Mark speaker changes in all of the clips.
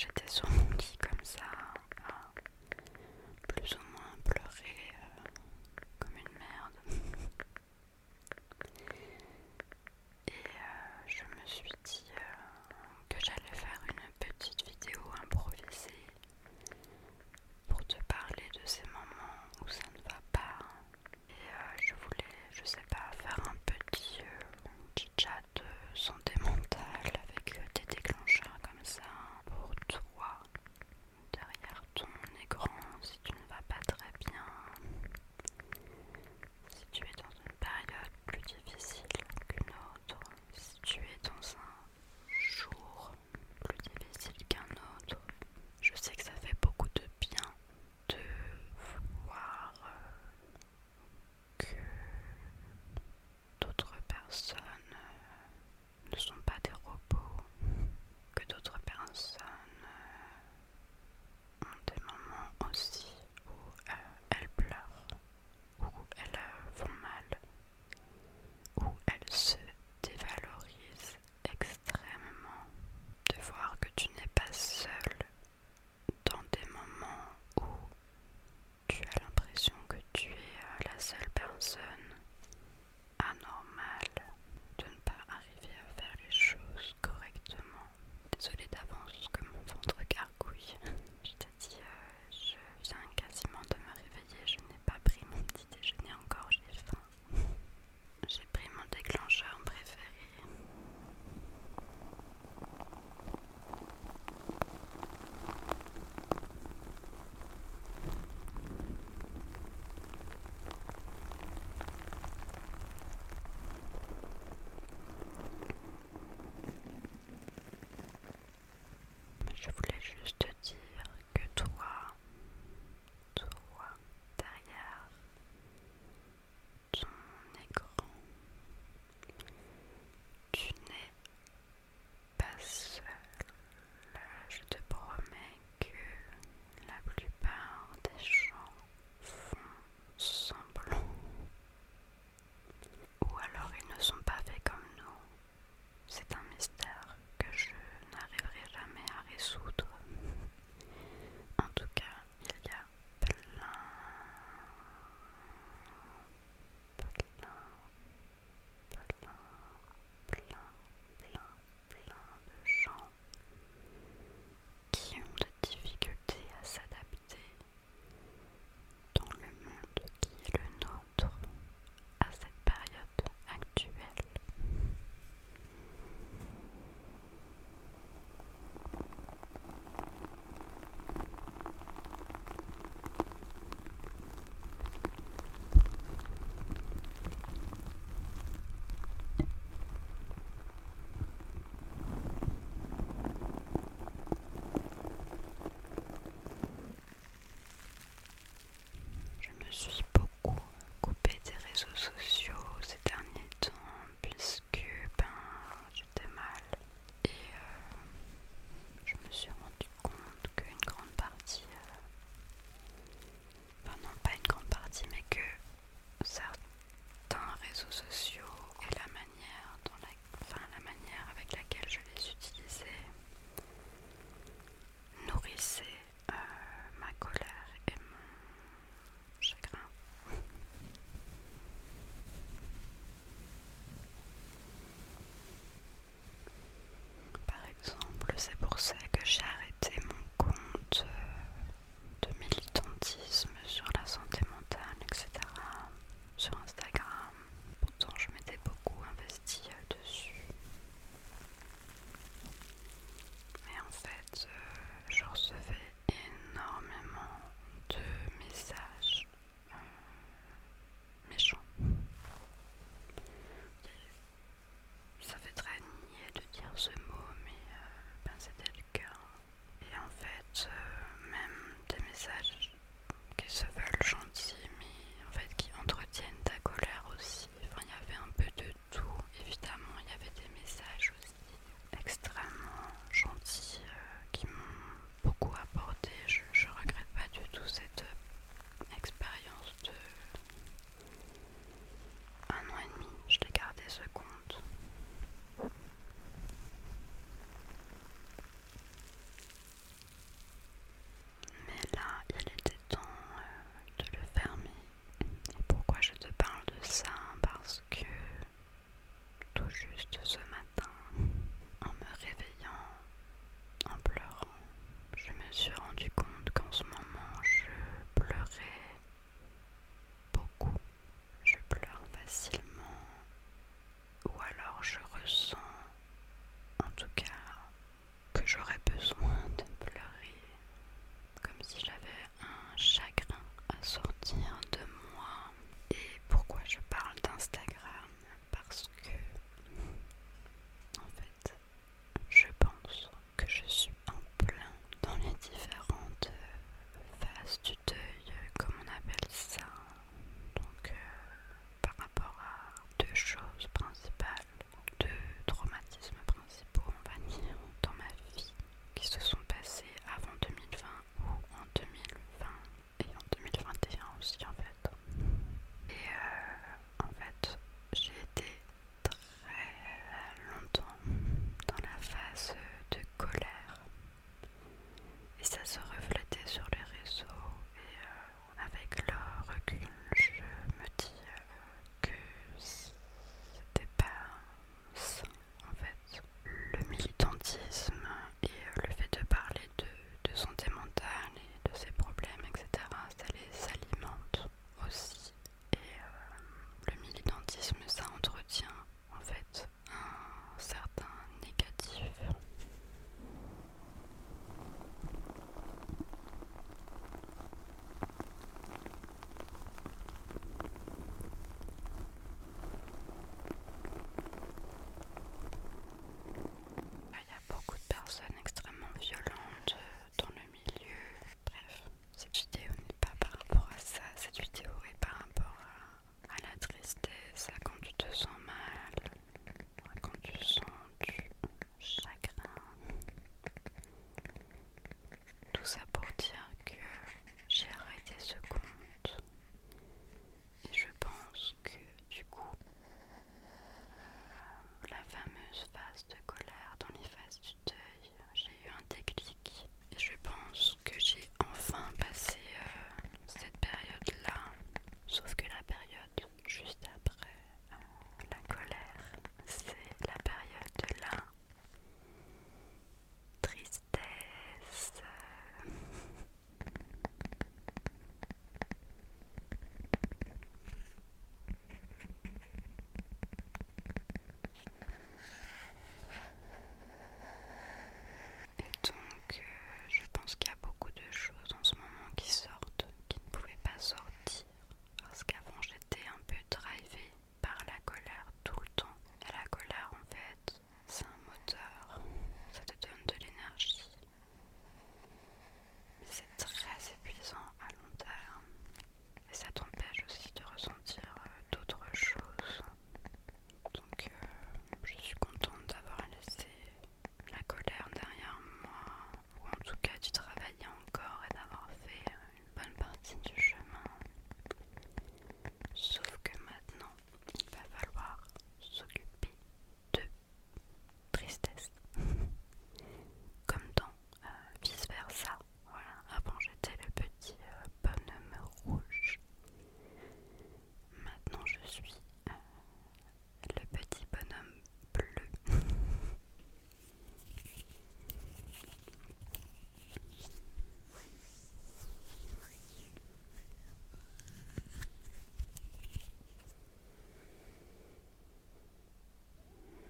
Speaker 1: j'étais sur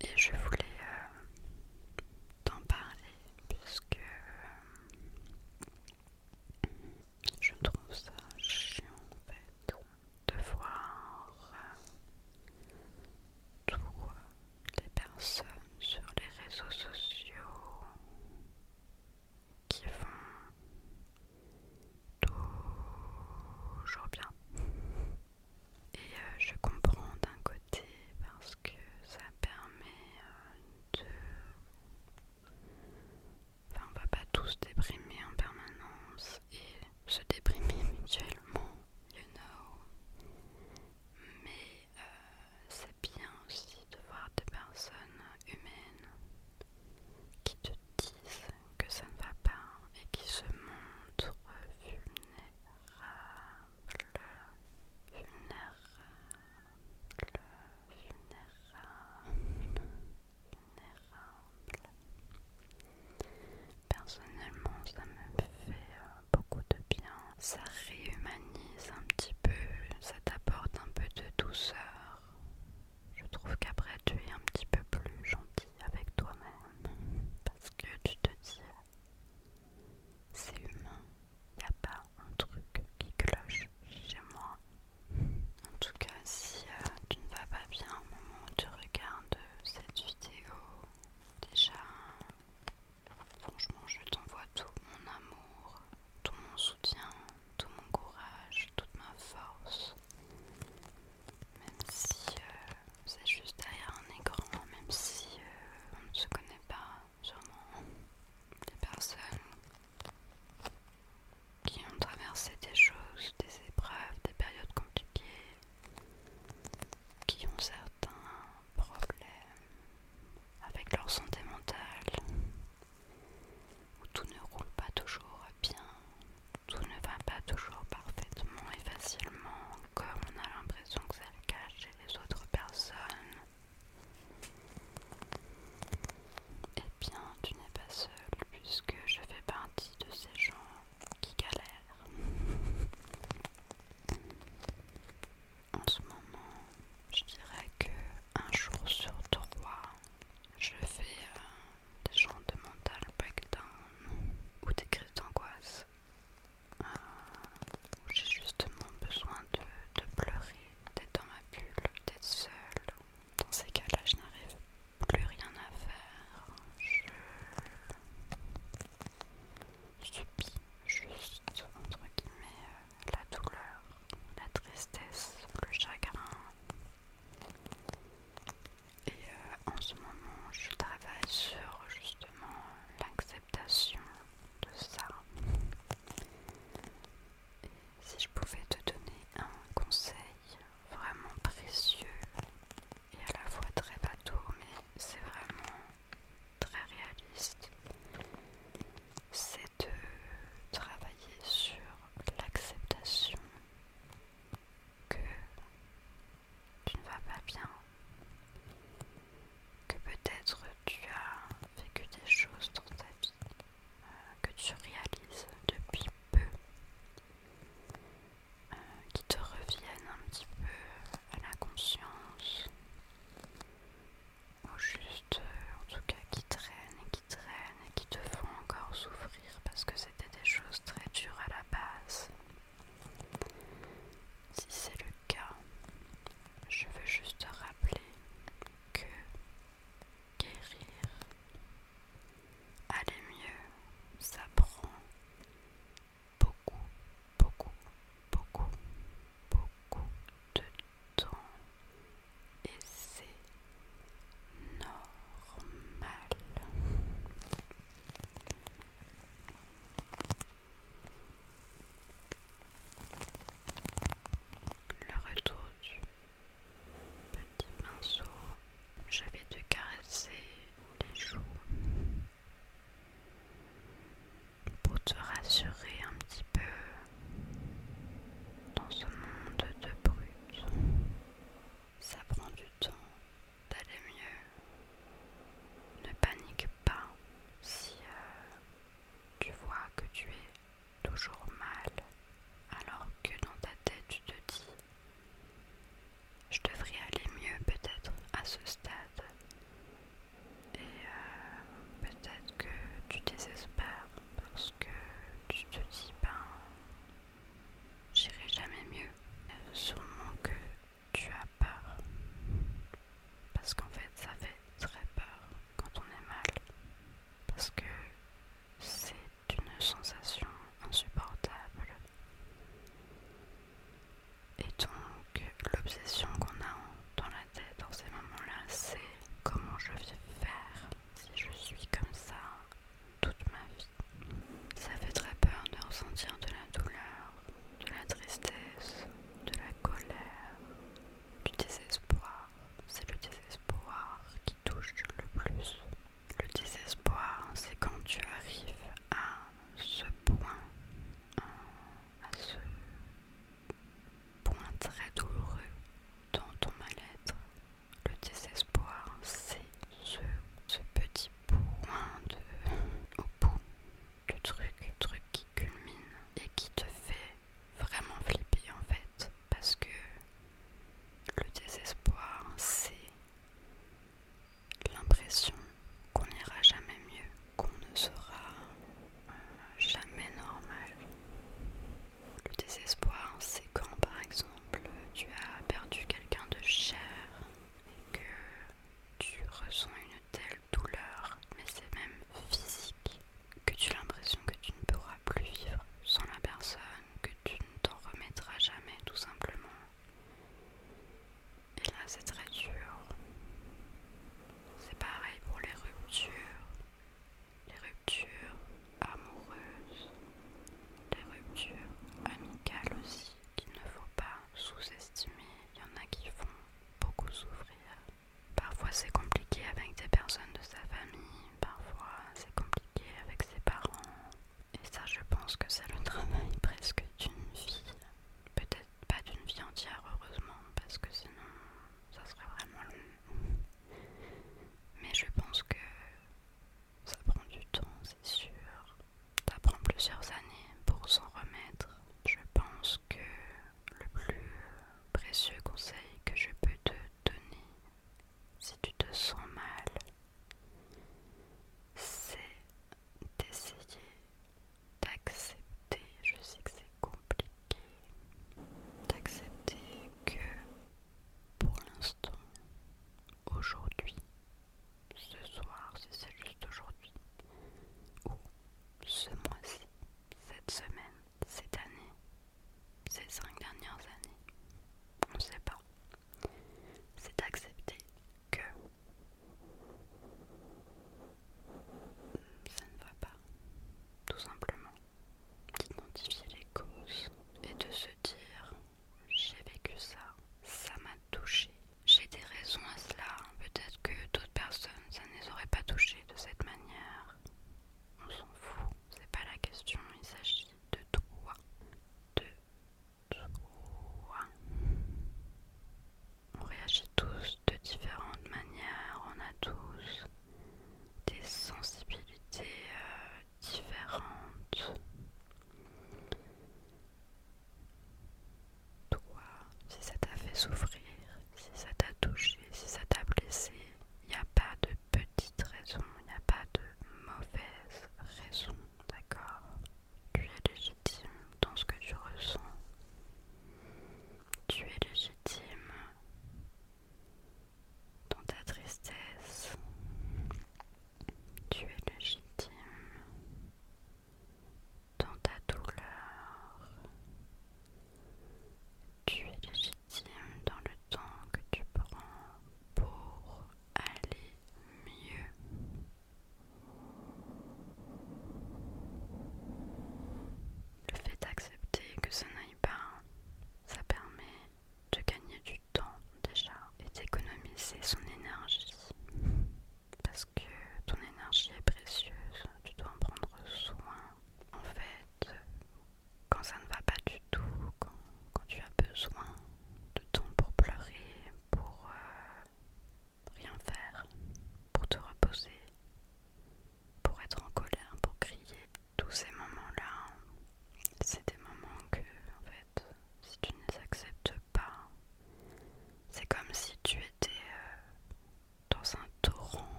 Speaker 1: et je vous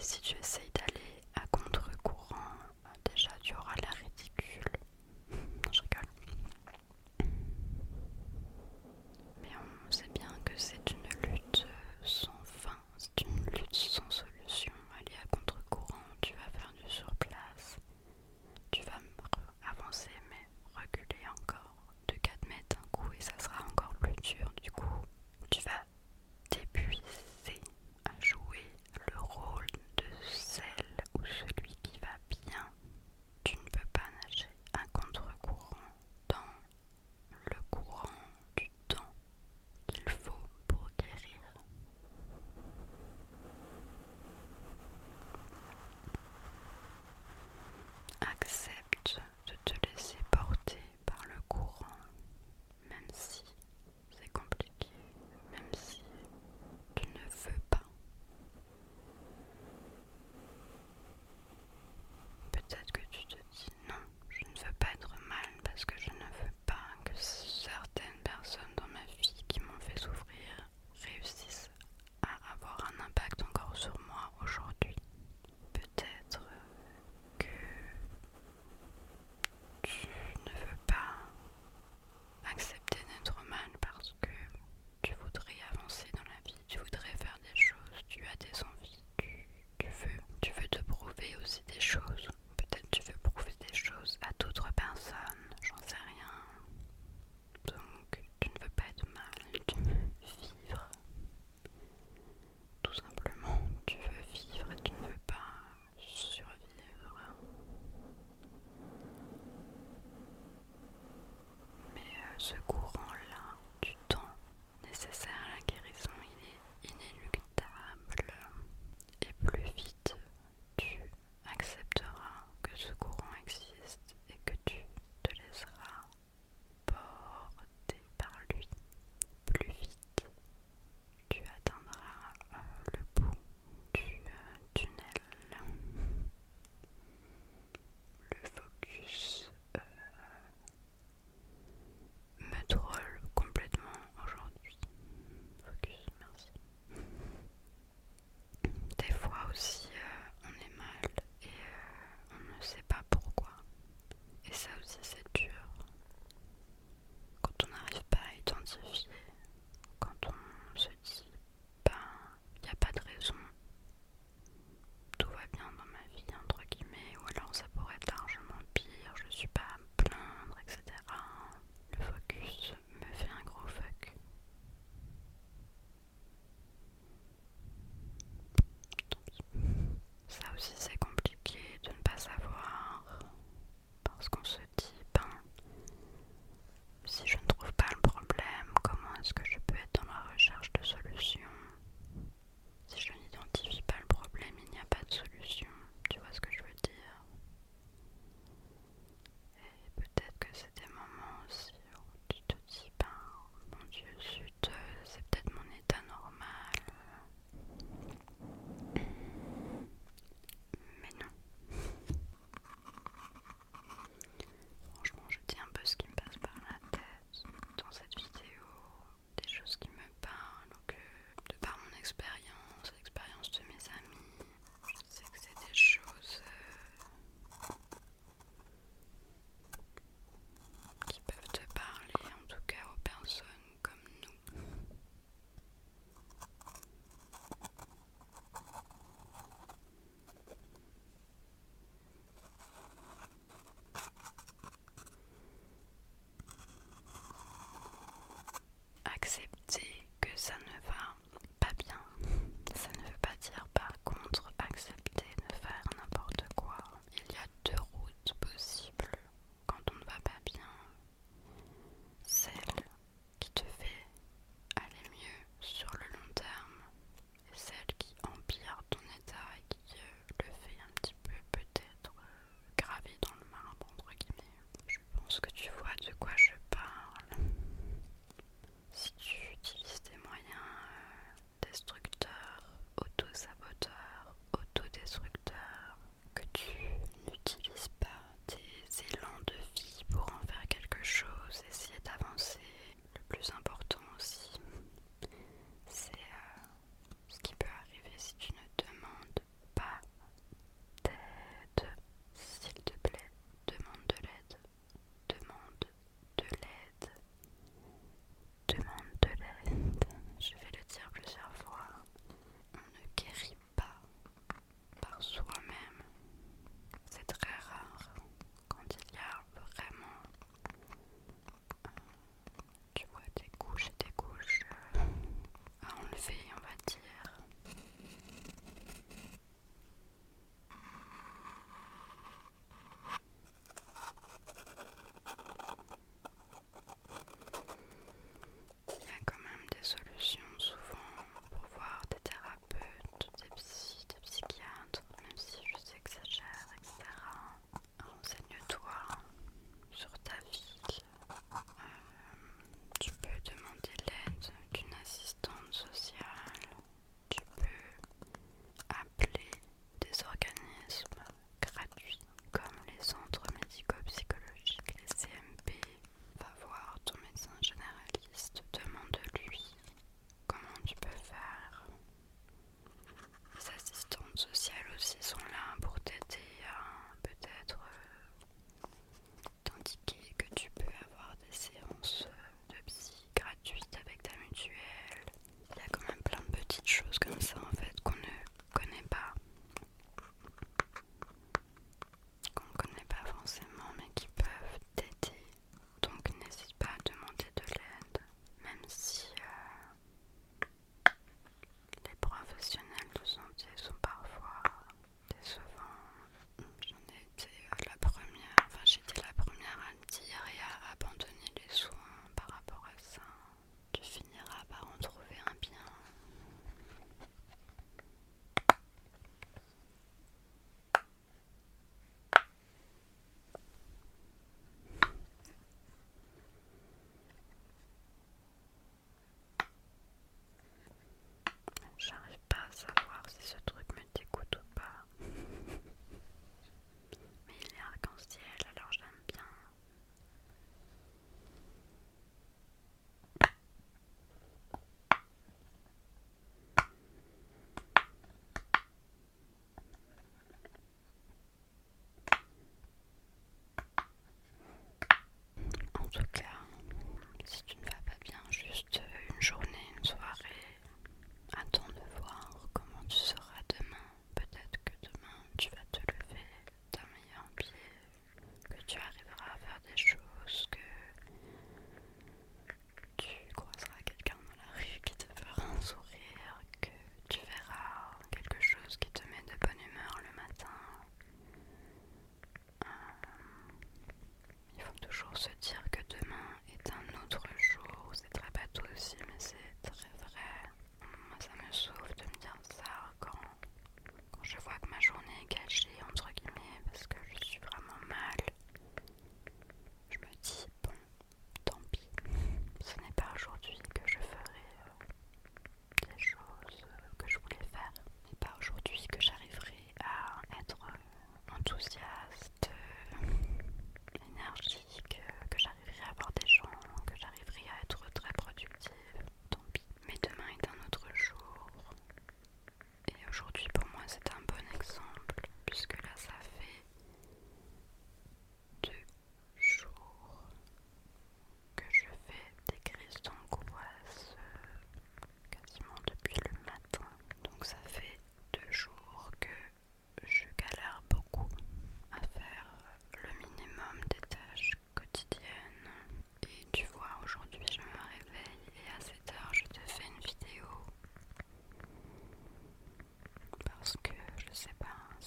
Speaker 1: Si tu essayes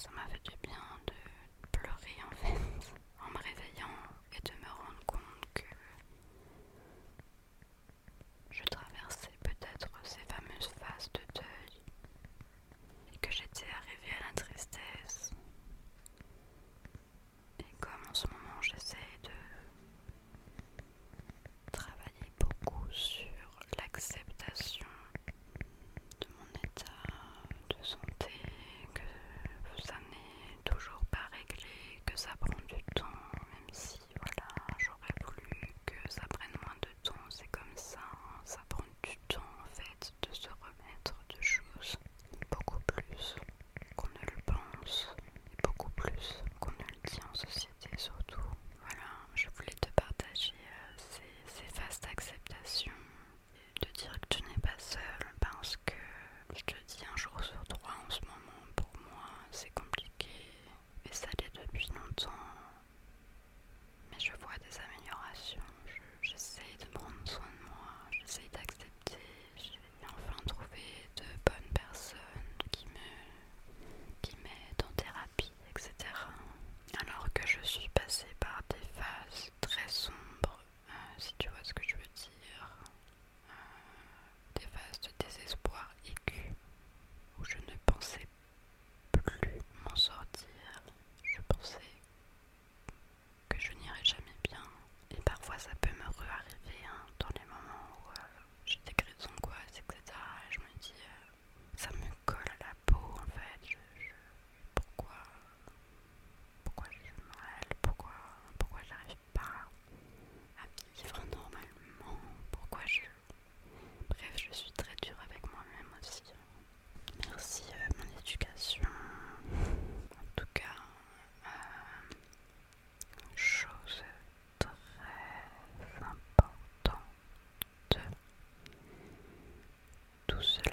Speaker 1: ça m'a fait du bien. tus